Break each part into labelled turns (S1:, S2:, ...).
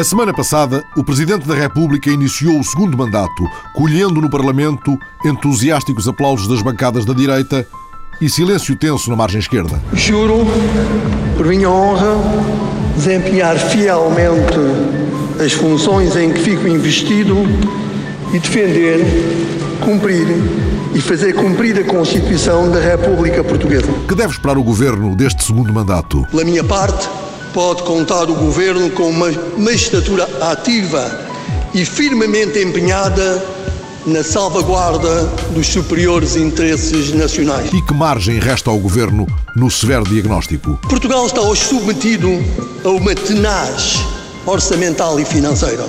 S1: A semana passada, o Presidente da República iniciou o segundo mandato, colhendo no Parlamento entusiásticos aplausos das bancadas da direita e silêncio tenso na margem esquerda.
S2: Juro, por minha honra, desempenhar fielmente as funções em que fico investido e defender, cumprir e fazer cumprir a Constituição da República Portuguesa.
S1: Que deve esperar o governo deste segundo mandato?
S2: Pela minha parte, pode contar o governo com uma magistratura ativa e firmemente empenhada na salvaguarda dos superiores interesses nacionais.
S1: E que margem resta ao governo no severo diagnóstico?
S2: Portugal está hoje submetido a uma tenaz orçamental e financeira.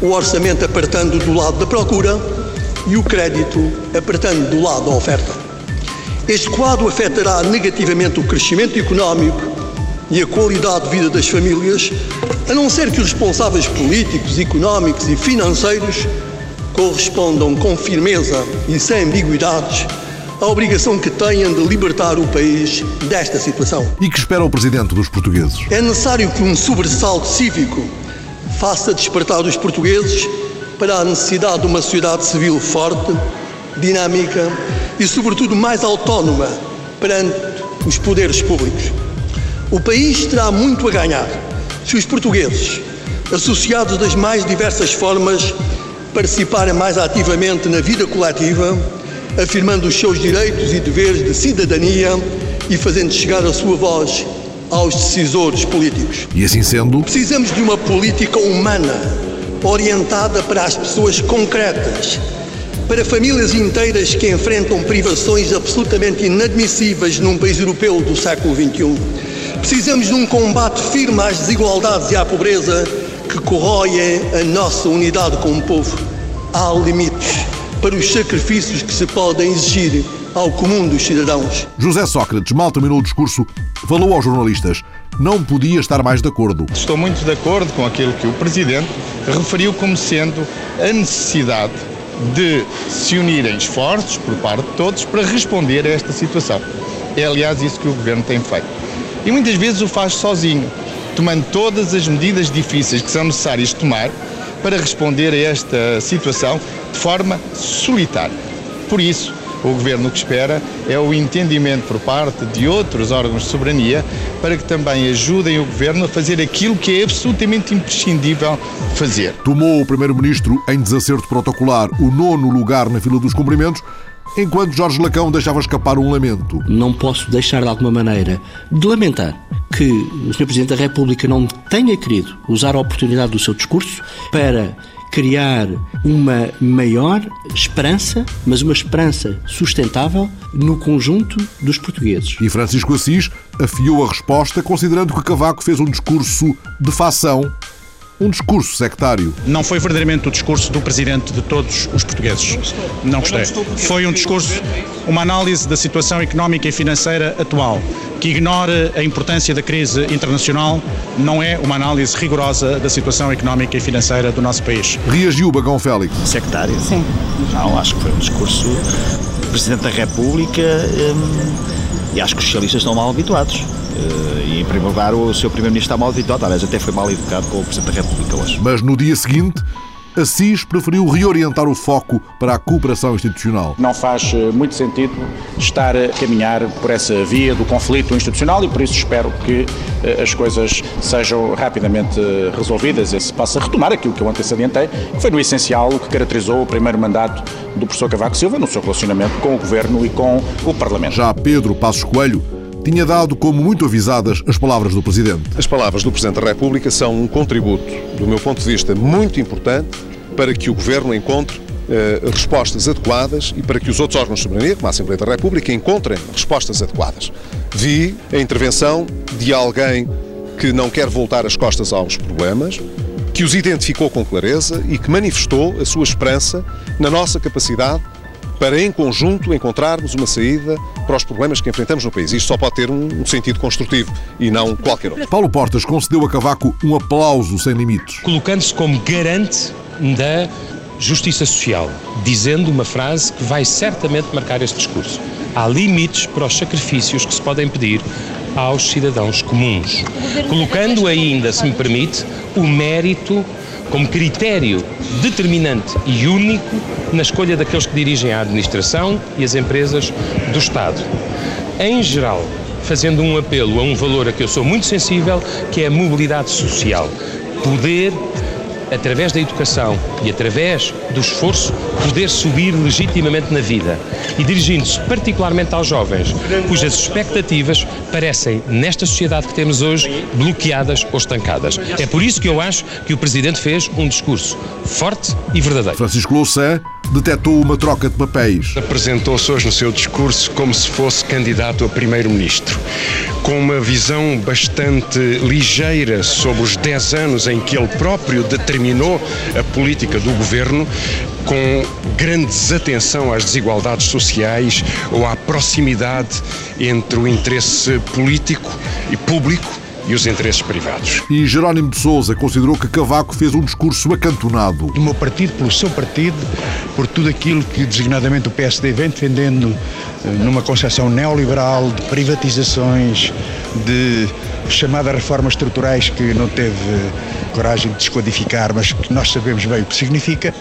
S2: O orçamento apertando do lado da procura e o crédito apertando do lado da oferta. Este quadro afetará negativamente o crescimento económico e a qualidade de vida das famílias, a não ser que os responsáveis políticos, económicos e financeiros correspondam com firmeza e sem ambiguidades à obrigação que tenham de libertar o país desta situação.
S1: E que espera o Presidente dos portugueses?
S2: É necessário que um sobressalto cívico faça despertar os portugueses para a necessidade de uma sociedade civil forte, dinâmica e, sobretudo, mais autónoma perante os poderes públicos. O país terá muito a ganhar se os portugueses, associados das mais diversas formas, participarem mais ativamente na vida coletiva, afirmando os seus direitos e deveres de cidadania e fazendo chegar a sua voz aos decisores políticos.
S1: E assim sendo,
S2: precisamos de uma política humana orientada para as pessoas concretas, para famílias inteiras que enfrentam privações absolutamente inadmissíveis num país europeu do século XXI. Precisamos de um combate firme às desigualdades e à pobreza que corroem a nossa unidade como povo. Há limites para os sacrifícios que se podem exigir ao comum dos cidadãos.
S1: José Sócrates mal terminou o discurso, falou aos jornalistas. Não podia estar mais de acordo.
S3: Estou muito de acordo com aquilo que o Presidente referiu como sendo a necessidade de se unirem esforços por parte de todos para responder a esta situação. É, aliás, isso que o Governo tem feito. E muitas vezes o faz sozinho, tomando todas as medidas difíceis que são necessárias tomar para responder a esta situação de forma solitária. Por isso, o Governo que espera é o entendimento por parte de outros órgãos de soberania para que também ajudem o Governo a fazer aquilo que é absolutamente imprescindível fazer.
S1: Tomou o Primeiro-Ministro, em desacerto protocolar, o nono lugar na fila dos cumprimentos, enquanto Jorge Lacão deixava escapar um lamento.
S4: Não posso deixar de alguma maneira de lamentar que o Sr. Presidente da República não tenha querido usar a oportunidade do seu discurso para criar uma maior esperança, mas uma esperança sustentável no conjunto dos portugueses.
S1: E Francisco Assis afiou a resposta, considerando que Cavaco fez um discurso de facção um discurso sectário.
S5: Não foi verdadeiramente o discurso do presidente de todos os portugueses. Não gostei. Foi um discurso, uma análise da situação económica e financeira atual, que ignora a importância da crise internacional, não é uma análise rigorosa da situação económica e financeira do nosso país.
S1: Reagiu Bagão Félix.
S6: Sectário?
S7: Sim.
S6: Não, acho que foi um discurso do Presidente da República hum, e acho que os socialistas estão mal habituados. Uh, e, em primeiro lugar, o seu Primeiro-Ministro está mal habituado, aliás, até foi mal educado com o Presidente da República hoje.
S1: Mas no dia seguinte, Assis preferiu reorientar o foco para a cooperação institucional.
S8: Não faz muito sentido estar a caminhar por essa via do conflito institucional e por isso espero que as coisas sejam rapidamente resolvidas e se possa retomar aquilo que eu antes adiantei, que foi no essencial o que caracterizou o primeiro mandato do professor Cavaco Silva no seu relacionamento com o Governo e com o Parlamento.
S1: Já Pedro Passos Coelho tinha dado como muito avisadas as palavras do Presidente.
S9: As palavras do Presidente da República são um contributo, do meu ponto de vista, muito importante para que o Governo encontre eh, respostas adequadas e para que os outros órgãos de soberania, como a Assembleia da República, encontrem respostas adequadas. Vi a intervenção de alguém que não quer voltar as costas aos problemas, que os identificou com clareza e que manifestou a sua esperança na nossa capacidade para, em conjunto, encontrarmos uma saída para os problemas que enfrentamos no país. Isto só pode ter um, sentido construtivo e não qualquer outro.
S1: Paulo Portas concedeu a Cavaco um aplauso sem limites.
S10: Colocando-se como garante da justiça social, dizendo uma frase que vai certamente marcar este discurso. Há limites para os sacrifícios que se podem pedir aos cidadãos comuns, colocando ainda, se me permite, o mérito como critério determinante e único na escolha daqueles que dirigem a administração e as empresas do Estado. Em geral, fazendo um apelo a um valor a que eu sou muito sensível, que é a mobilidade social. Poder através da educação e através do esforço, poder subir legitimamente na vida. E dirigindo-se particularmente aos jovens, cujas expectativas parecem, nesta sociedade que temos hoje, bloqueadas ou estancadas. É por isso que eu acho que o Presidente fez um discurso forte e verdadeiro.
S1: Francisco Louçã detectou uma troca de papéis.
S11: Apresentou-se hoje no seu discurso como se fosse candidato a primeiro-ministro, com uma visão bastante ligeira sobre os 10 anos em que ele próprio determinou a política do governo, com grande desatenção às desigualdades sociais ou à proximidade entre o interesse político e público e os interesses privados.
S1: E Jerónimo de Sousa considerou que Cavaco fez um discurso acantonado.
S12: Do meu partido, pelo seu partido, por tudo aquilo que designadamente o PSD vem defendendo eh, numa concepção neoliberal de privatizações, de chamadas reformas estruturais que não teve coragem de descodificar, mas que nós sabemos bem o que significa.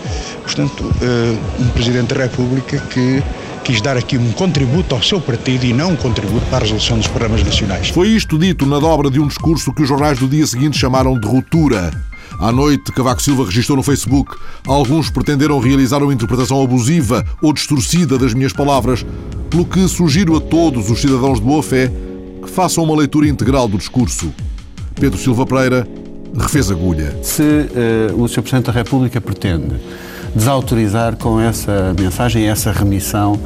S12: Portanto, eh, um Presidente da República que quis dar aqui um contributo ao seu partido e não um contributo para a resolução dos problemas nacionais.
S1: Foi isto dito na dobra de um discurso que os jornais do dia seguinte chamaram de ruptura. À noite, Cavaco Silva registrou no Facebook. Alguns pretenderam realizar uma interpretação abusiva ou distorcida das minhas palavras, pelo que sugiro a todos os cidadãos de boa fé que façam uma leitura integral do discurso. Pedro Silva Pereira refez agulha.
S4: Se uh, o Sr. Presidente da República pretende desautorizar com essa mensagem, essa remissão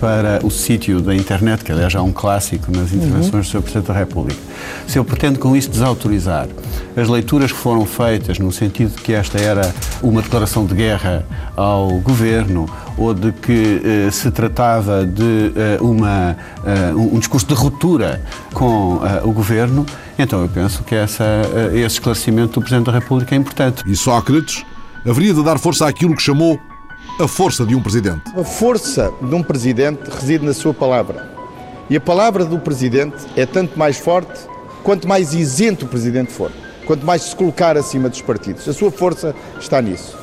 S4: para o sítio da internet, que aliás já é um clássico nas intervenções uhum. do Sr. Presidente da República. Se eu pretendo com isso desautorizar as leituras que foram feitas no sentido de que esta era uma declaração de guerra ao governo ou de que eh, se tratava de eh, uma, eh, um discurso de ruptura com eh, o governo, então eu penso que essa, eh, esse esclarecimento do Presidente da República é importante.
S1: E Sócrates haveria de dar força àquilo que chamou a força de um presidente.
S3: A força de um presidente reside na sua palavra. E a palavra do presidente é tanto mais forte quanto mais isento o presidente for, quanto mais se colocar acima dos partidos. A sua força está nisso.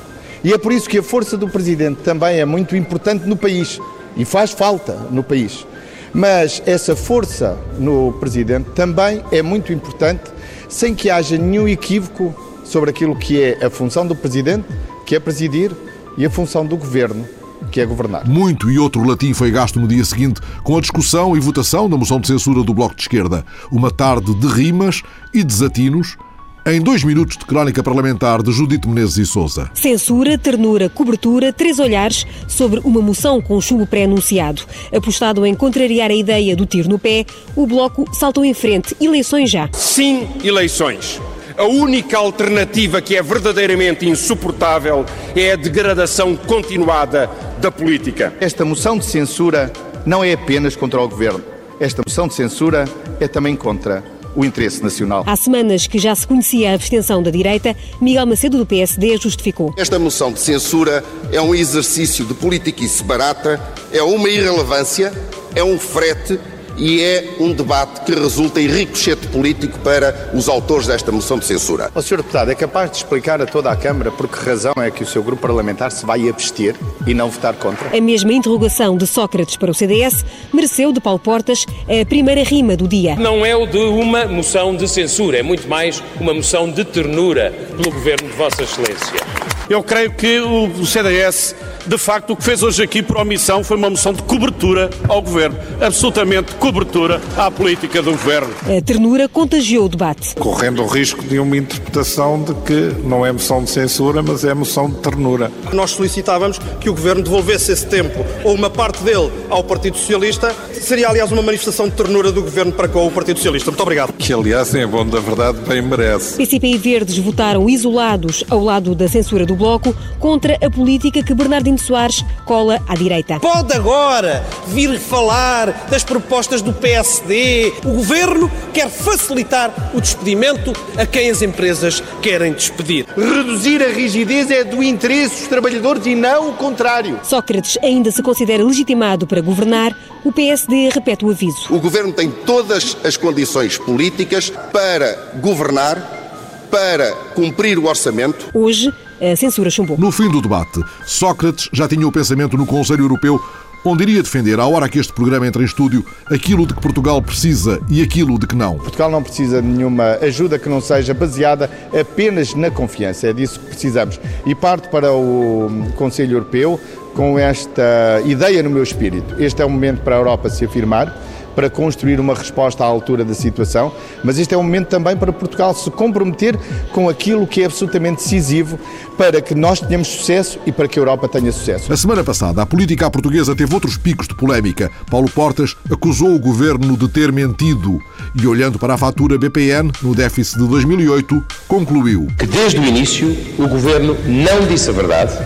S3: E é por isso que a força do presidente também é muito importante no país e faz falta no país. Mas essa força no presidente também é muito importante sem que haja nenhum equívoco sobre aquilo que é a função do Presidente, que é presidir, e a função do Governo, que é governar.
S1: Muito e outro latim foi gasto no dia seguinte com a discussão e votação da moção de censura do Bloco de Esquerda. Uma tarde de rimas e desatinos. Em dois minutos de crónica parlamentar de Judite Menezes e Souza.
S13: Censura, ternura, cobertura, três olhares sobre uma moção com chumbo pré-anunciado. Apostado em contrariar a ideia do tiro no pé, o Bloco saltou em frente. Eleições já.
S14: Sim, eleições. A única alternativa que é verdadeiramente insuportável é a degradação continuada da política.
S3: Esta moção de censura não é apenas contra o governo. Esta moção de censura é também contra o interesse nacional.
S13: Há semanas que já se conhecia a abstenção da direita, Miguel Macedo do PSD justificou.
S15: Esta moção de censura é um exercício de política barata, é uma irrelevância, é um frete e é um debate que resulta em ricochete político para os autores desta moção de censura.
S3: O Sr. Deputado é capaz de explicar a toda a Câmara por que razão é que o seu grupo parlamentar se vai abster e não votar contra?
S13: A mesma interrogação de Sócrates para o CDS mereceu de Paulo Portas a primeira rima do dia.
S16: Não é o de uma moção de censura, é muito mais uma moção de ternura pelo governo de Vossa Excelência.
S17: Eu creio que o CDS de facto, o que fez hoje aqui por omissão foi uma moção de cobertura ao Governo. Absolutamente cobertura à política do Governo.
S13: A ternura contagiou o debate.
S18: Correndo o risco de uma interpretação de que não é moção de censura, mas é moção de ternura.
S19: Nós solicitávamos que o Governo devolvesse esse tempo, ou uma parte dele, ao Partido Socialista. Seria, aliás, uma manifestação de ternura do Governo para com o Partido Socialista. Muito obrigado.
S18: Que, aliás, em bom da verdade, bem merece.
S13: PCP e Verdes votaram isolados ao lado da censura do Bloco contra a política que Bernardino Soares cola à direita.
S19: Pode agora vir falar das propostas do PSD. O governo quer facilitar o despedimento a quem as empresas querem despedir.
S3: Reduzir a rigidez é do interesse dos trabalhadores e não o contrário.
S13: Sócrates ainda se considera legitimado para governar o PSD repete o aviso.
S15: O governo tem todas as condições políticas para governar, para cumprir o orçamento.
S13: Hoje, a censura chumbou.
S1: No fim do debate, Sócrates já tinha o pensamento no Conselho Europeu onde iria defender, à hora que este programa entra em estúdio, aquilo de que Portugal precisa e aquilo de que não.
S3: Portugal não precisa de nenhuma ajuda que não seja baseada apenas na confiança, é disso que precisamos. E parto para o Conselho Europeu com esta ideia no meu espírito. Este é o momento para a Europa se afirmar para construir uma resposta à altura da situação, mas este é um momento também para Portugal se comprometer com aquilo que é absolutamente decisivo para que nós tenhamos sucesso e para que a Europa tenha sucesso.
S1: A semana passada, a política portuguesa teve outros picos de polémica. Paulo Portas acusou o governo de ter mentido e, olhando para a fatura BPN no déficit de 2008, concluiu
S10: que desde o início o governo não disse a verdade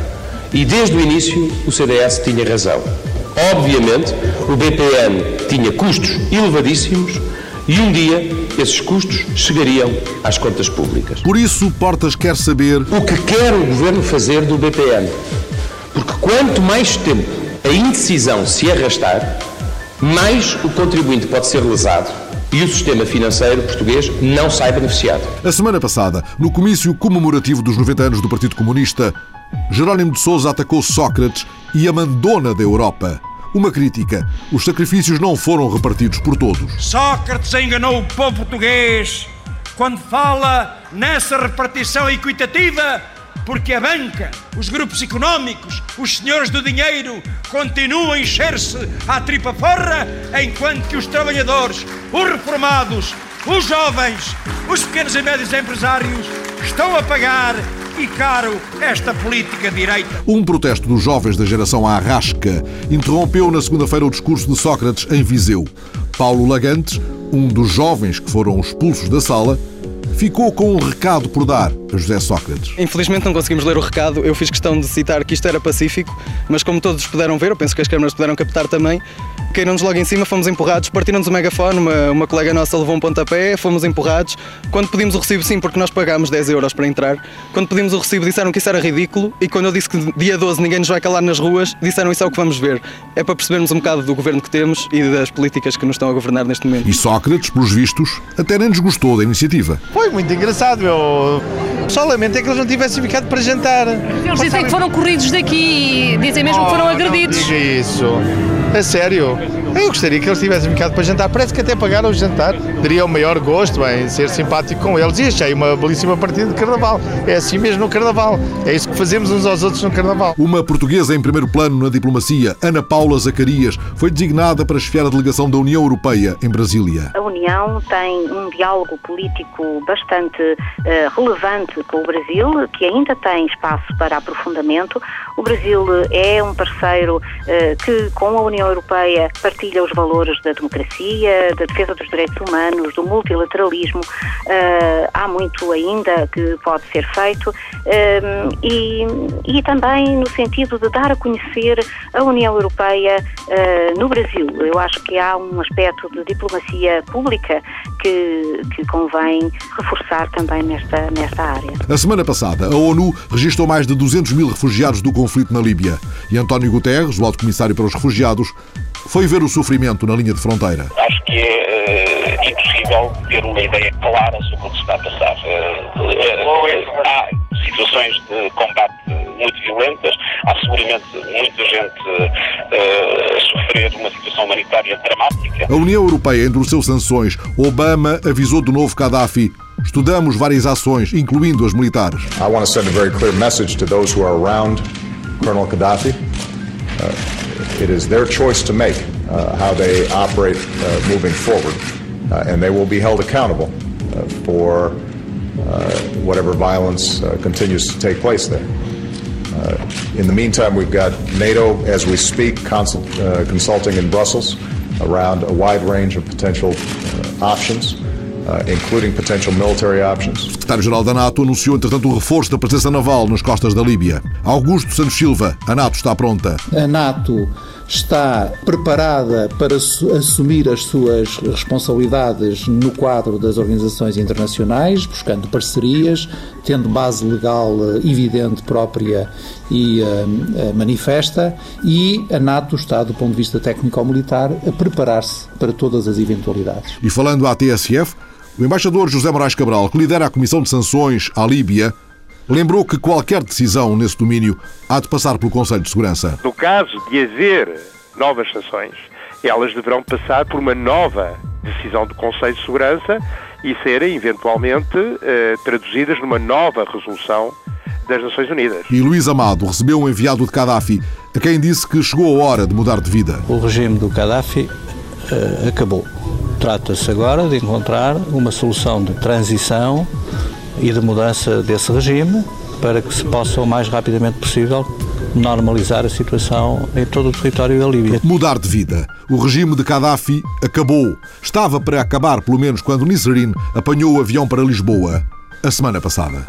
S10: e desde o início o CDS tinha razão. Obviamente, o BPN tinha custos elevadíssimos e um dia esses custos chegariam às contas públicas.
S1: Por isso, Portas quer saber
S10: o que quer o governo fazer do BPN. Porque quanto mais tempo a indecisão se arrastar, mais o contribuinte pode ser lesado e o sistema financeiro português não sai beneficiado.
S1: A semana passada, no comício comemorativo dos 90 anos do Partido Comunista, Jerónimo de Sousa atacou Sócrates e a mandona da Europa. Uma crítica: os sacrifícios não foram repartidos por todos.
S20: Sócrates enganou o povo português quando fala nessa repartição equitativa, porque a banca, os grupos económicos, os senhores do dinheiro continuam a encher-se à tripa forra, enquanto que os trabalhadores, os reformados, os jovens, os pequenos e médios empresários estão a pagar e caro esta política direita.
S1: Um protesto dos jovens da geração Arrasca interrompeu na segunda-feira o discurso de Sócrates em Viseu. Paulo Lagantes, um dos jovens que foram expulsos da sala, ficou com um recado por dar a José Sócrates.
S21: Infelizmente não conseguimos ler o recado. Eu fiz questão de citar que isto era pacífico, mas como todos puderam ver, eu penso que as câmaras puderam captar também, caíram-nos logo em cima, fomos empurrados, partiram-nos o megafone, uma, uma colega nossa levou um pontapé, fomos empurrados. Quando pedimos o recibo, sim, porque nós pagámos 10 euros para entrar, quando pedimos o recibo disseram que isso era ridículo e quando eu disse que dia 12 ninguém nos vai calar nas ruas, disseram isso é o que vamos ver. É para percebermos um bocado do governo que temos e das políticas que nos estão a governar neste momento.
S1: E Sócrates, pelos vistos, até nem desgostou da iniciativa.
S22: Foi muito engraçado, meu. Só lamento é que eles não tivessem ficado para jantar.
S23: Eles dizem que foram corridos daqui e dizem mesmo que foram agredidos.
S22: Não diga isso. É sério. Eu gostaria que eles tivessem ficado para jantar. Parece que até pagaram o jantar. Teria o maior gosto em ser simpático com eles. E achei uma belíssima partida de carnaval. É assim mesmo no carnaval. É isso que fazemos uns aos outros no carnaval.
S1: Uma portuguesa em primeiro plano na diplomacia, Ana Paula Zacarias, foi designada para chefiar a delegação da União Europeia em Brasília.
S24: Tem um diálogo político bastante uh, relevante com o Brasil, que ainda tem espaço para aprofundamento. O Brasil é um parceiro uh, que, com a União Europeia, partilha os valores da democracia, da defesa dos direitos humanos, do multilateralismo. Uh, há muito ainda que pode ser feito e, e, também no sentido de dar a conhecer a União Europeia no Brasil. Eu acho que há um aspecto de diplomacia pública que, que convém reforçar também nesta, nesta área.
S1: A semana passada, a ONU registrou mais de 200 mil refugiados do conflito na Líbia e António Guterres, o alto comissário para os refugiados, foi ver o sofrimento na linha de fronteira.
S25: Acho que é uh, impossível ter uma ideia clara sobre o que se está a passar. Uh, uh, há situações de combate muito violentas, há seguramente muita gente a sofrer uma situação humanitária dramática.
S1: A União Europeia endureceu sanções. Obama avisou de novo Gaddafi Estudamos várias ações, incluindo as militares.
S26: I want to send a very clear message to those who are around Colonel Gaddafi. Uh, It is their choice to make uh, how they operate uh, moving forward, uh, and they will be held accountable uh, for uh, whatever violence continues to take place there. in the meantime, we've got NATO, as we speak, consult, consulting in Brussels around a wide range of potential options. Uh, including potential military options.
S1: O secretário-geral da NATO anunciou, entretanto, o reforço da presença naval nas costas da Líbia. Augusto Santos Silva, a NATO está pronta.
S27: A NATO
S28: está preparada para assumir as suas responsabilidades no quadro das organizações internacionais, buscando parcerias, tendo base legal eh, evidente, própria e uh, manifesta, e a NATO está, do ponto de vista técnico-militar, a preparar-se para todas as eventualidades.
S1: E falando à TSF, o embaixador José Moraes Cabral, que lidera a Comissão de Sanções à Líbia, lembrou que qualquer decisão nesse domínio há de passar pelo Conselho de Segurança.
S29: No caso de haver novas sanções, elas deverão passar por uma nova decisão do Conselho de Segurança e serem eventualmente eh, traduzidas numa nova resolução das Nações Unidas.
S1: E Luís Amado recebeu um enviado de Gaddafi, a quem disse que chegou a hora de mudar de vida.
S30: O regime do Gaddafi uh, acabou. Trata-se agora de encontrar uma solução de transição e de mudança desse regime para que se possa o mais rapidamente possível normalizar a situação em todo o território da Líbia.
S1: Mudar de vida. O regime de Gaddafi acabou. Estava para acabar, pelo menos, quando Nisrin apanhou o avião para Lisboa a semana passada.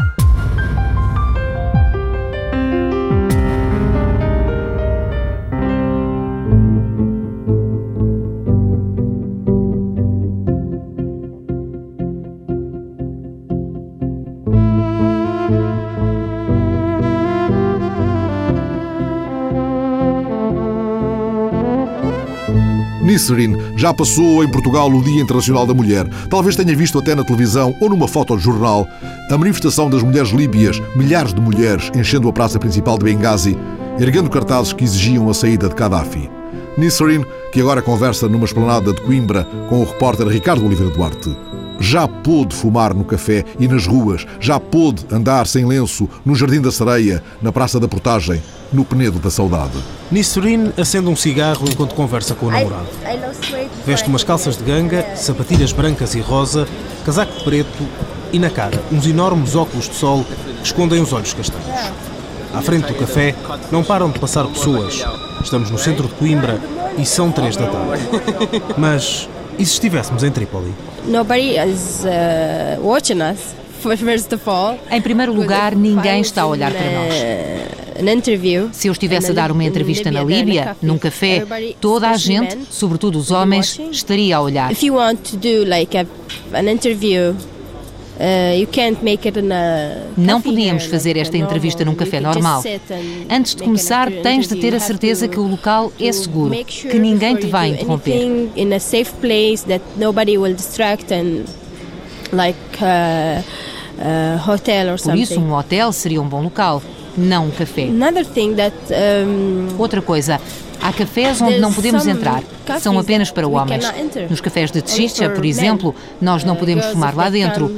S1: Nisserin já passou em Portugal o Dia Internacional da Mulher. Talvez tenha visto até na televisão ou numa foto de jornal a manifestação das mulheres líbias, milhares de mulheres enchendo a praça principal de Benghazi, erguendo cartazes que exigiam a saída de Gaddafi. Nisserin, que agora conversa numa esplanada de Coimbra com o repórter Ricardo Oliveira Duarte já pôde fumar no café e nas ruas, já pôde andar sem lenço no Jardim da Sereia, na Praça da Portagem, no Penedo da Saudade.
S31: Nissurin acende um cigarro enquanto conversa com o namorado. Veste umas calças de ganga, sapatilhas brancas e rosa, casaco preto e na cara uns enormes óculos de sol que escondem os olhos castanhos. À frente do café não param de passar pessoas. Estamos no centro de Coimbra e são três da tarde. Mas e se estivéssemos em Trípoli?
S32: Nobody is uh, watching us. First of all.
S33: Em primeiro lugar, ninguém está a olhar para nós.
S32: Uh,
S33: se eu estivesse a dar uma entrevista na Líbia, num café, toda a gente, sobretudo os homens, estaria a olhar. Não podíamos fazer esta entrevista num café normal. Antes de começar, tens de ter a certeza que o local é seguro, que ninguém te vai interromper. Por isso, um hotel seria um bom local, não um café. Outra coisa, Há cafés onde não podemos entrar, são apenas para homens. Nos cafés de Chicha, por exemplo, nós não podemos fumar lá dentro.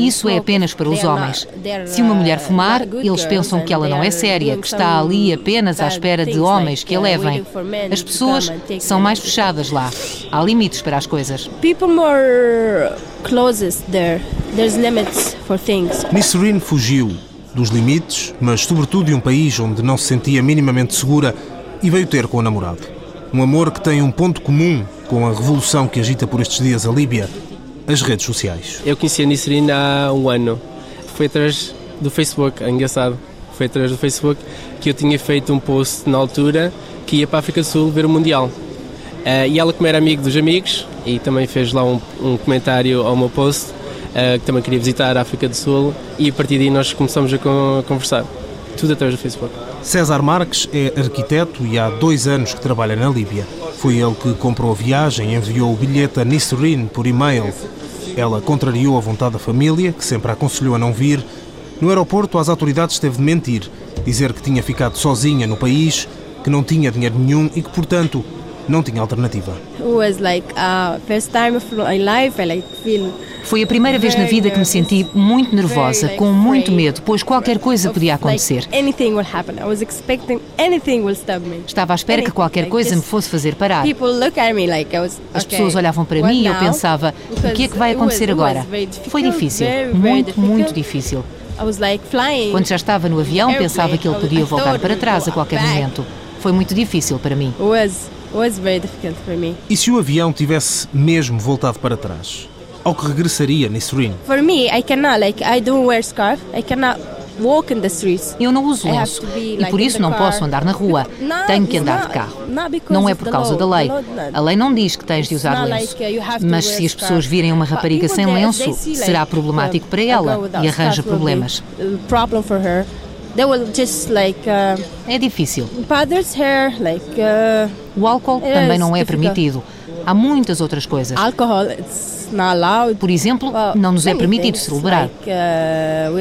S33: Isso é apenas para os homens. Se uma mulher fumar, eles pensam que ela não é séria, que está ali apenas à espera de homens que a levem. As pessoas são mais fechadas lá. Há limites para as coisas.
S32: People more closest there. There's limits for things.
S31: Nisrin fugiu dos limites, mas sobretudo de um país onde não se sentia minimamente segura e veio ter com o namorado. Um amor que tem um ponto comum com a revolução que agita por estes dias a Líbia, as redes sociais.
S34: Eu conheci a Nisrin há um ano. Foi através do Facebook, é engraçado. Foi através do Facebook que eu tinha feito um post na altura que ia para a África do Sul ver o Mundial. Uh, e ela, como era amigo dos amigos, e também fez lá um, um comentário ao meu post, uh, que também queria visitar a África do Sul, e a partir daí nós começamos a, a conversar. Tudo através do Facebook.
S31: César Marques é arquiteto e há dois anos que trabalha na Líbia. Foi ele que comprou a viagem e enviou o bilhete a Nisrin por e-mail. Ela contrariou a vontade da família, que sempre a aconselhou a não vir. No aeroporto, as autoridades teve de mentir, dizer que tinha ficado sozinha no país, que não tinha dinheiro nenhum e que, portanto, não tinha alternativa.
S33: Foi a primeira vez na vida que me senti muito nervosa, com muito medo, pois qualquer coisa podia acontecer. Estava à espera que qualquer coisa me fosse fazer parar. As pessoas olhavam para mim e eu pensava: o que é que vai acontecer agora? Foi difícil, muito, muito difícil. Quando já estava no avião, pensava que ele podia voltar para trás a qualquer momento. Foi muito difícil para mim.
S32: Was very difficult for me.
S31: E se o avião tivesse mesmo voltado para trás? Ao que regressaria, Nisrin?
S32: For me, I cannot, like, I don't wear scarf. I cannot
S33: Eu não uso lenço e por isso não posso andar na rua. Tenho que andar de carro. Não é por causa da lei. A lei não diz que tens de usar lenço. Mas se as pessoas virem uma rapariga sem lenço, será problemático para ela e arranja problemas. É difícil.
S24: Uh,
S33: o álcool também não é permitido. Há muitas outras coisas. Por exemplo, não nos é permitido celebrar.
S24: Uh,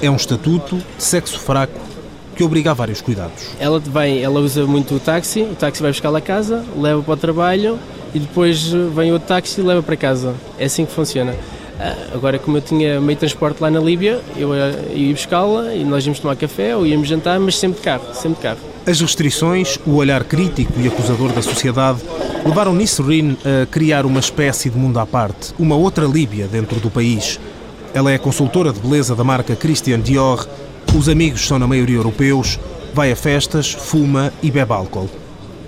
S31: é um estatuto de sexo fraco que obriga a vários cuidados.
S34: Ela vem, ela usa muito o táxi, o táxi vai buscar-la a casa, leva para o trabalho e depois vem outro táxi e leva para casa. É assim que funciona. Ah, agora, como eu tinha meio transporte lá na Líbia, eu ia buscá-la e nós íamos tomar café ou íamos jantar, mas sempre de carro, sempre de carro.
S31: As restrições, o olhar crítico e acusador da sociedade levaram Nisrin a criar uma espécie de mundo à parte, uma outra Líbia dentro do país. Ela é consultora de beleza da marca Christian Dior, os amigos são na maioria europeus, vai a festas, fuma e bebe álcool.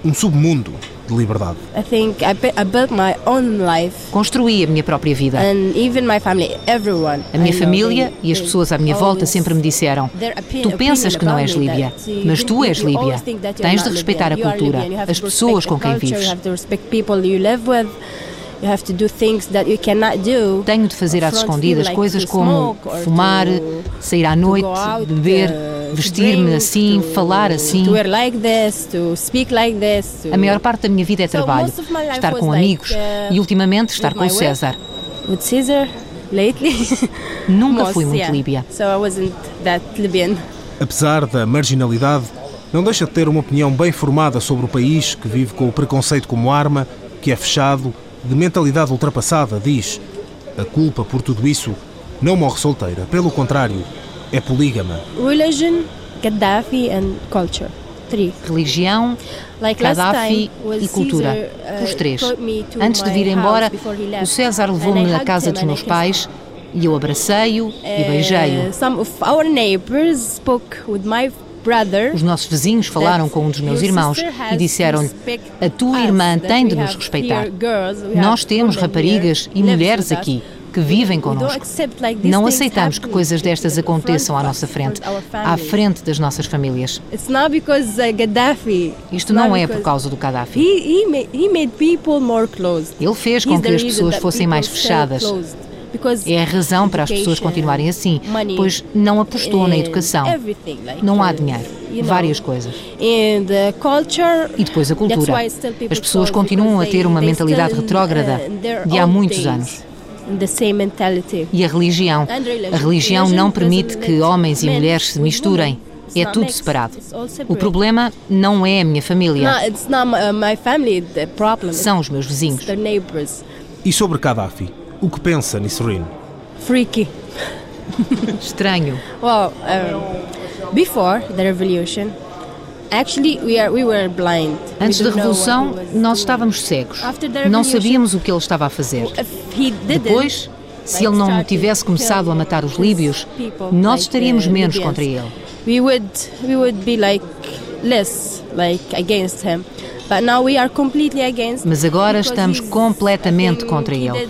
S31: Um submundo de liberdade.
S32: I think I, built my own life.
S33: Construí a minha própria vida.
S32: And even my family, everyone.
S33: A minha família e as pessoas à minha volta sempre me disseram: Tu pensas que não és Líbia, mas tu és Líbia. Tens de respeitar a cultura, as pessoas com quem vives. Tenho de fazer às escondidas coisas como fumar, sair à noite, beber, vestir-me assim, falar assim. A maior parte da minha vida é trabalho, estar com amigos e ultimamente estar com o César. Nunca fui muito líbia.
S31: Apesar da marginalidade, não deixa de ter uma opinião bem formada sobre o país que vive com o preconceito como arma, que é fechado, de mentalidade ultrapassada, diz: a culpa por tudo isso não morre solteira, pelo contrário, é polígama.
S32: Religion, Gaddafi and culture. Three.
S33: Religião, Gaddafi e cultura. Uh, Os três. Antes de vir embora, o César levou-me à casa dos meus pais e eu abracei-o e beijei-o.
S32: Some of our neighbors spoke with my
S33: os nossos vizinhos falaram com um dos meus irmãos e disseram-lhe: A tua irmã tem de nos respeitar. Nós temos raparigas e mulheres aqui que vivem connosco. Não aceitamos que coisas destas aconteçam à nossa frente, à frente das nossas famílias. Isto não é por causa do Gaddafi. Ele fez com que as pessoas fossem mais fechadas. É a razão para as pessoas continuarem assim, pois não apostou na educação. Não há dinheiro. Várias coisas. E depois a cultura. As pessoas continuam a ter uma mentalidade retrógrada de há muitos anos. E a religião. A religião não permite que homens e mulheres se misturem. É tudo separado. O problema não é a minha família. São os meus vizinhos.
S31: E sobre Gaddafi? O que pensa, Nisrin?
S32: Freaky.
S33: Estranho.
S32: Well, um, before the revolution,
S33: Antes da revolução, nós estávamos cegos. Não sabíamos o que ele estava a fazer. Depois, se ele não tivesse começado a matar os líbios, nós estaríamos menos contra ele.
S32: We would we would be like less like against him.
S33: Mas agora estamos completamente contra ele,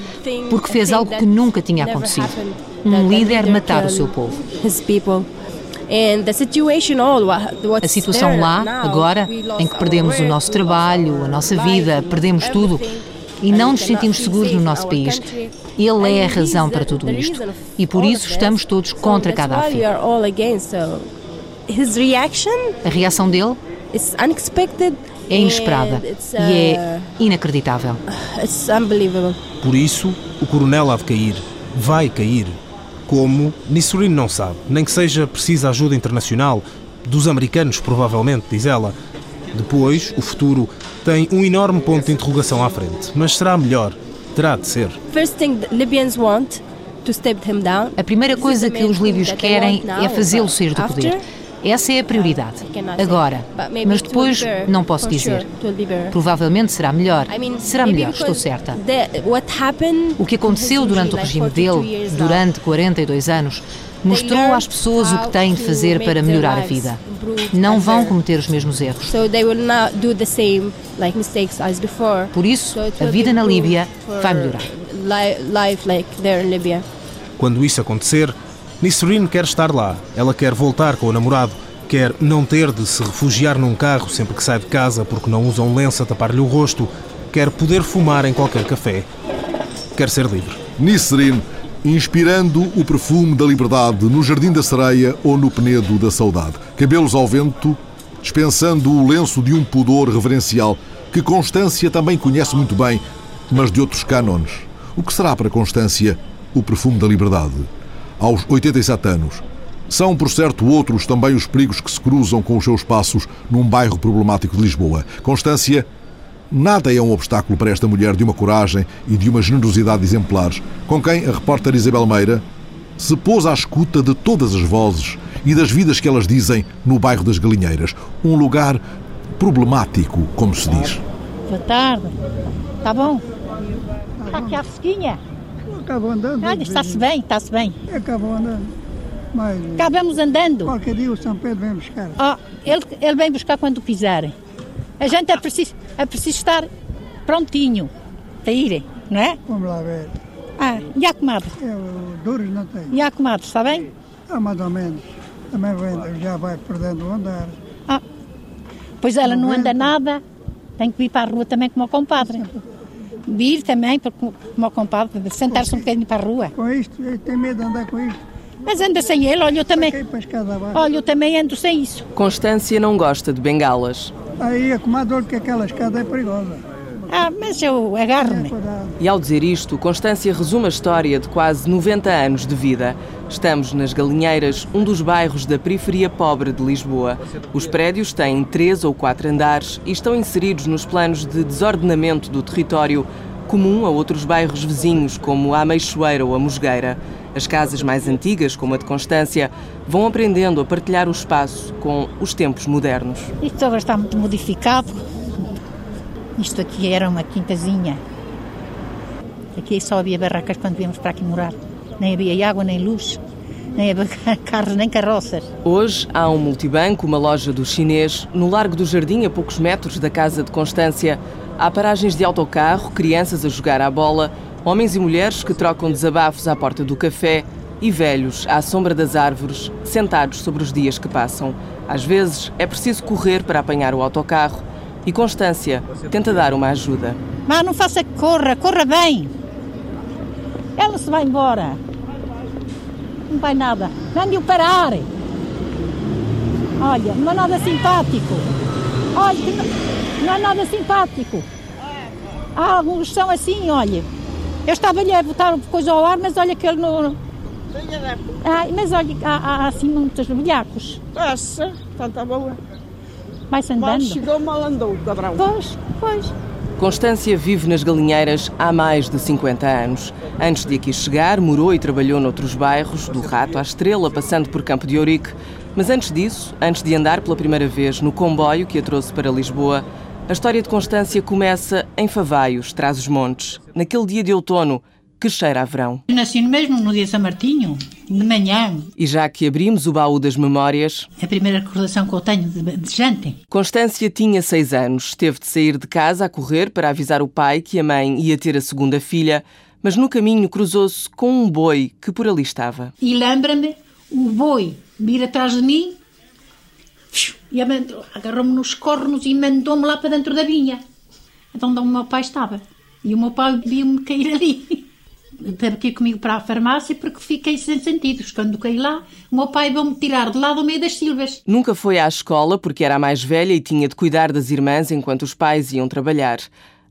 S33: porque fez algo que nunca tinha acontecido. Um líder matar o seu povo. A situação lá, agora, em que perdemos o nosso trabalho, a nossa vida, perdemos tudo e não nos sentimos seguros no nosso país. Ele é a razão para tudo isto. E por isso estamos todos contra Gaddafi. A reação dele? é inesperada e é inacreditável.
S31: Por isso, o coronel há de cair. Vai cair. Como? Nisrin não sabe. Nem que seja precisa ajuda internacional. Dos americanos, provavelmente, diz ela. Depois, o futuro tem um enorme ponto de interrogação à frente. Mas será melhor. Terá de ser.
S33: A primeira coisa que os líbios querem é fazê-lo sair do poder. Essa é a prioridade. Agora, mas depois não posso dizer. Provavelmente será melhor. Será melhor, estou certa. O que aconteceu durante o regime dele, durante 42 anos, mostrou às pessoas o que têm de fazer para melhorar a vida. Não vão cometer os mesmos erros. Por isso, a vida na Líbia vai melhorar.
S31: Quando isso acontecer, Nisserine quer estar lá. Ela quer voltar com o namorado. Quer não ter de se refugiar num carro sempre que sai de casa porque não usa um lenço a tapar-lhe o rosto. Quer poder fumar em qualquer café. Quer ser livre.
S1: Nisserine, inspirando o perfume da liberdade no Jardim da Sereia ou no Penedo da Saudade. Cabelos ao vento, dispensando o lenço de um pudor reverencial que Constância também conhece muito bem, mas de outros cânones. O que será para Constância o perfume da liberdade? Aos 87 anos, são, por certo, outros também os perigos que se cruzam com os seus passos num bairro problemático de Lisboa. Constância, nada é um obstáculo para esta mulher de uma coragem e de uma generosidade exemplares, com quem a repórter Isabel Meira se pôs à escuta de todas as vozes e das vidas que elas dizem no bairro das Galinheiras, um lugar problemático, como se diz.
S35: Boa tarde. Está bom? Está aqui a fresquinha?
S36: Acabou andando.
S35: Ah, está-se bem, está-se bem.
S36: Acabou andando. Mas,
S35: Acabamos andando.
S36: Qualquer dia o São Pedro vem buscar.
S35: Oh, ele, ele vem buscar quando quiser. A gente é preciso, é preciso estar prontinho para ir, não é?
S36: Vamos lá ver.
S35: Ah, e a comadre?
S36: Eu, duros não tenho.
S35: E a comadre, está bem?
S36: Ah, mais ou menos. Também vem, já vai perdendo o andar.
S35: Ah, pois ela não anda nada, tem que vir para a rua também como o compadre. Vir também como o compadre, sentar-se um bocadinho para a rua.
S36: Com isto, tem medo de andar com isto.
S35: Mas anda sem ele, olha, eu também. Olha, eu também ando sem isso.
S37: Constância não gosta de bengalas.
S36: Aí a comadre que aquela escada é perigosa.
S35: Ah, mas eu agarro-me.
S37: E ao dizer isto, Constância resume a história de quase 90 anos de vida. Estamos nas Galinheiras, um dos bairros da periferia pobre de Lisboa. Os prédios têm três ou quatro andares e estão inseridos nos planos de desordenamento do território, comum a outros bairros vizinhos, como a Ameixoeira ou a Mosgueira. As casas mais antigas, como a de Constância, vão aprendendo a partilhar o espaço com os tempos modernos.
S35: Isto agora está muito modificado. Isto aqui era uma quintazinha. Aqui só havia barracas quando viemos para aqui morar. Nem havia água, nem luz, nem havia carros, nem carroças.
S37: Hoje há um multibanco, uma loja do chinês. No Largo do Jardim, a poucos metros da casa de Constância, há paragens de autocarro, crianças a jogar à bola, homens e mulheres que trocam desabafos à porta do café e velhos à sombra das árvores, sentados sobre os dias que passam. Às vezes é preciso correr para apanhar o autocarro e Constância tenta dar uma ajuda.
S35: Mas não faça que corra, corra bem. Ela se vai embora. Não vai nada. Mande-o parar. Olha, não é nada simpático. Olha, não, não é nada simpático. Há alguns que são assim, olha. Eu estava-lhe a botar coisa ao ar, mas olha que ele não. Ah, mas olha, há, há assim muitos velhacos.
S36: Passa, tanta boa.
S35: Vai-se andando.
S36: Mas chegou, mal andou, cabrão.
S35: Pois, pois.
S37: Constância vive nas Galinheiras há mais de 50 anos. Antes de aqui chegar, morou e trabalhou noutros bairros, do Rato à Estrela, passando por Campo de Ourique. Mas antes disso, antes de andar pela primeira vez no comboio que a trouxe para Lisboa, a história de Constância começa em Favaios, traz os montes, naquele dia de outono que cheira a verão.
S35: Eu nasci mesmo no dia de São Martinho, de manhã.
S37: E já que abrimos o baú das memórias...
S35: A primeira recordação que eu tenho de, de.
S37: Constância tinha seis anos. Teve de sair de casa a correr para avisar o pai que a mãe ia ter a segunda filha, mas no caminho cruzou-se com um boi que por ali estava.
S35: E lembra-me, o boi vir atrás de mim e agarrou-me nos cornos e mandou-me lá para dentro da vinha. Então onde o meu pai estava. E o meu pai viu-me cair ali. Teve que ir comigo para a farmácia porque fiquei sem sentidos. Quando caí lá, o meu pai veio-me tirar de lá do meio das silvas.
S37: Nunca foi à escola porque era a mais velha e tinha de cuidar das irmãs enquanto os pais iam trabalhar.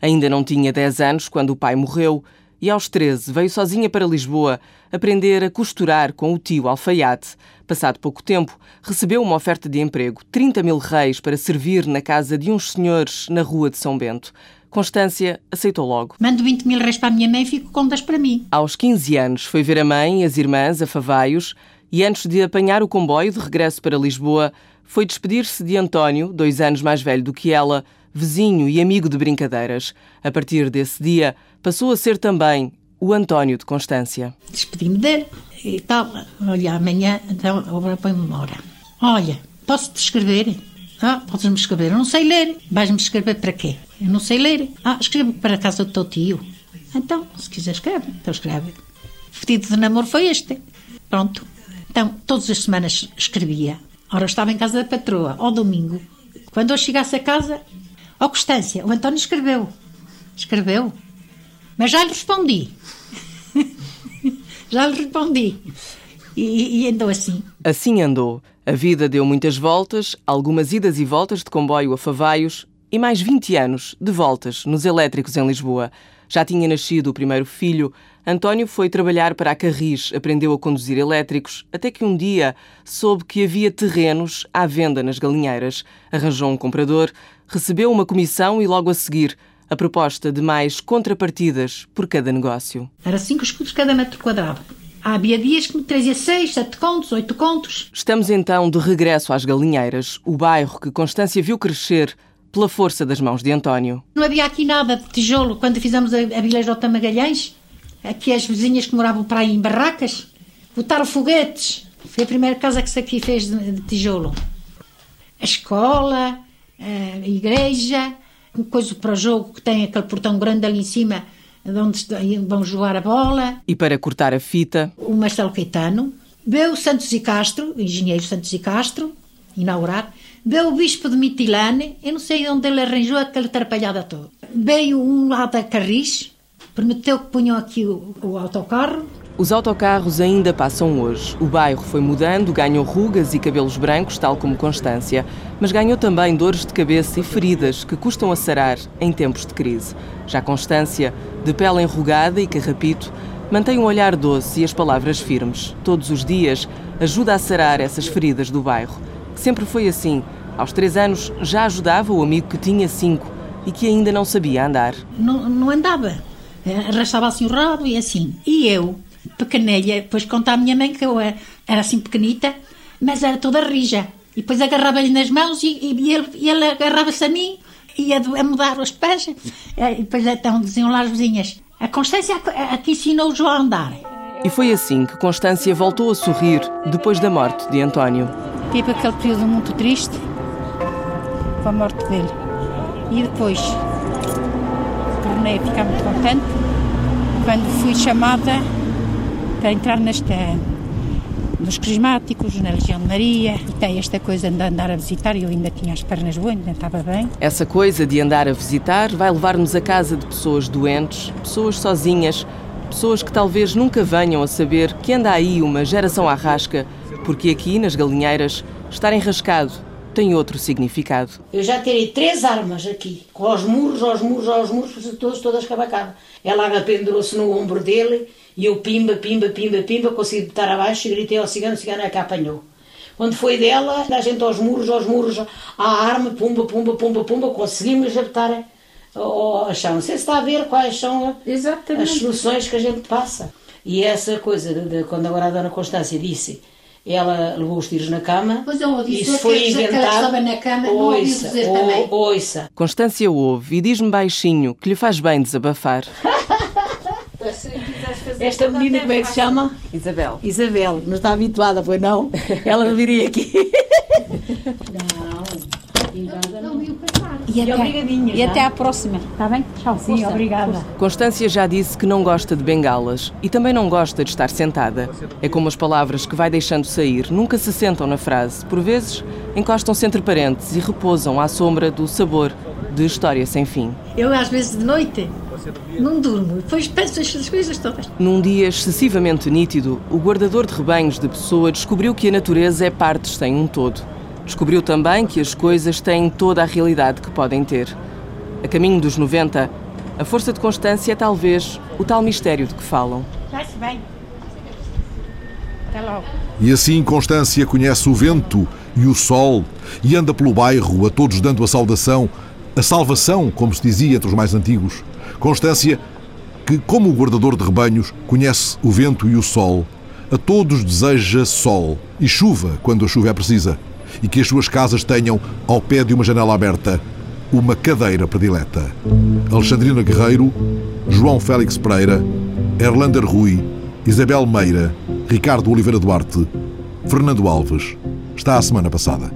S37: Ainda não tinha 10 anos quando o pai morreu e aos 13 veio sozinha para Lisboa aprender a costurar com o tio alfaiate. Passado pouco tempo, recebeu uma oferta de emprego, 30 mil reis para servir na casa de uns senhores na rua de São Bento. Constância aceitou logo.
S35: Mando 20 mil reis para a minha mãe e fico com 10 para mim.
S37: Aos 15 anos foi ver a mãe e as irmãs a Favaios e antes de apanhar o comboio de regresso para Lisboa, foi despedir-se de António, dois anos mais velho do que ela, vizinho e amigo de brincadeiras. A partir desse dia, passou a ser também o António de Constância.
S35: Despedi-me dele e tal. Olha, amanhã, então, agora põe-me embora. Olha, posso-te escrever? Ah, podes-me escrever. Eu não sei ler. Vais-me escrever para quê? Eu não sei ler. Ah, escrevo para a casa do teu tio. Então, se quiser escreve. Então escreve. O pedido de namoro foi este. Pronto. Então, todas as semanas escrevia. Ora, estava em casa da patroa, ao domingo. Quando eu chegasse a casa, ó Constância, o António escreveu. Escreveu. Mas já lhe respondi. já lhe respondi. E, e, andou assim.
S37: Assim andou. A vida deu muitas voltas, algumas idas e voltas de comboio a Favaios e mais 20 anos de voltas nos elétricos em Lisboa. Já tinha nascido o primeiro filho. António foi trabalhar para a Carris, aprendeu a conduzir elétricos, até que um dia soube que havia terrenos à venda nas galinheiras. Arranjou um comprador, recebeu uma comissão e logo a seguir a proposta de mais contrapartidas por cada negócio.
S35: Era 5 escudos cada metro quadrado. Havia dias que me trazia 6, 7 contos, 8 contos.
S37: Estamos então de regresso às Galinheiras, o bairro que Constância viu crescer pela força das mãos de António.
S35: Não havia aqui nada de tijolo quando fizemos a, a Vileja de Magalhães. Aqui as vizinhas que moravam para aí em barracas botaram foguetes. Foi a primeira casa que se aqui fez de, de tijolo. A escola, a igreja, coisa para o jogo que tem aquele portão grande ali em cima onde vão jogar a bola.
S37: E para cortar a fita?
S35: O Marcelo Caetano. Veio o Santos e Castro, o engenheiro Santos e Castro, inaugurar. Veio o Bispo de Mitilane, eu não sei onde ele arranjou aquela atrapalhada toda. Veio um lá da Carris, permitiu que punham aqui o, o autocarro.
S37: Os autocarros ainda passam hoje. O bairro foi mudando, ganhou rugas e cabelos brancos, tal como Constância, mas ganhou também dores de cabeça e feridas que custam a sarar em tempos de crise. Já Constância, de pele enrugada e carrapito, mantém um olhar doce e as palavras firmes. Todos os dias ajuda a sarar essas feridas do bairro Sempre foi assim. Aos três anos já ajudava o amigo que tinha cinco e que ainda não sabia andar.
S35: Não, não andava. Eh, arrastava assim o rabo e assim. E eu, pequenelha, depois conta à minha mãe que eu era assim pequenita, mas era toda rija. E depois agarrava-lhe nas mãos e, e ele, ele agarrava-se a mim e ia a mudar os pés. Eh, e depois então diziam lá as vizinhas: A Constância aqui ensinou o João a andar.
S37: E foi assim que Constância voltou a sorrir depois da morte de António.
S35: Tive aquele período muito triste com a morte dele. E depois tornei a ficar muito contente quando fui chamada para entrar nesta nos crismáticos, na Legião de Maria, e tem esta coisa de andar a visitar, eu ainda tinha as pernas boas, ainda estava bem.
S37: Essa coisa de andar a visitar vai levar-nos a casa de pessoas doentes, pessoas sozinhas, pessoas que talvez nunca venham a saber que anda aí uma geração à rasca porque aqui, nas galinheiras, estar enrascado tem outro significado.
S35: Eu já terei três armas aqui, com os murros, aos murros, aos murros, todas, todas cabacadas. Ela pendurou-se no ombro dele e eu pimba, pimba, pimba, pimba, consegui botar abaixo e gritei ao cigano, o cigano é que apanhou. Quando foi dela, a gente aos murros, aos murros, à arma, pumba, pumba, pumba, pumba, conseguimos botar ao chão. Não sei se está a ver quais são Exatamente. as soluções que a gente passa. E essa coisa, de, de, quando agora a Dona Constância disse ela levou os tiros na cama. Pois eu ouvi isso foi inventado. estava na cama, ouça, não dizer também.
S37: Ouça. Constância ouve e diz-me baixinho que lhe faz bem desabafar.
S35: Esta menina, como é que se chama?
S37: Isabel.
S35: Isabel, não está habituada, foi não? Ela não viria aqui. Não. E, até, e, e até à próxima, está bem? Tchau, sim, Força. obrigada.
S37: Constância já disse que não gosta de bengalas e também não gosta de estar sentada. É como as palavras que vai deixando sair nunca se sentam na frase. Por vezes, encostam-se entre parentes e repousam à sombra do sabor de história sem fim.
S35: Eu, às vezes, de noite, não durmo, depois penso estas coisas todas.
S37: Num dia excessivamente nítido, o guardador de rebanhos de Pessoa descobriu que a natureza é partes sem um todo. Descobriu também que as coisas têm toda a realidade que podem ter. A caminho dos 90, a força de constância é talvez o tal mistério de que falam.
S35: Vai-se bem. Até logo.
S1: E assim Constância conhece o vento e o sol e anda pelo bairro, a todos dando a saudação, a salvação, como se dizia entre os mais antigos. Constância, que, como o guardador de rebanhos, conhece o vento e o sol, a todos deseja sol e chuva quando a chuva é precisa e que as suas casas tenham, ao pé de uma janela aberta, uma cadeira predileta. Alexandrina Guerreiro, João Félix Pereira, Erlander Rui, Isabel Meira, Ricardo Oliveira Duarte, Fernando Alves. Está a semana passada.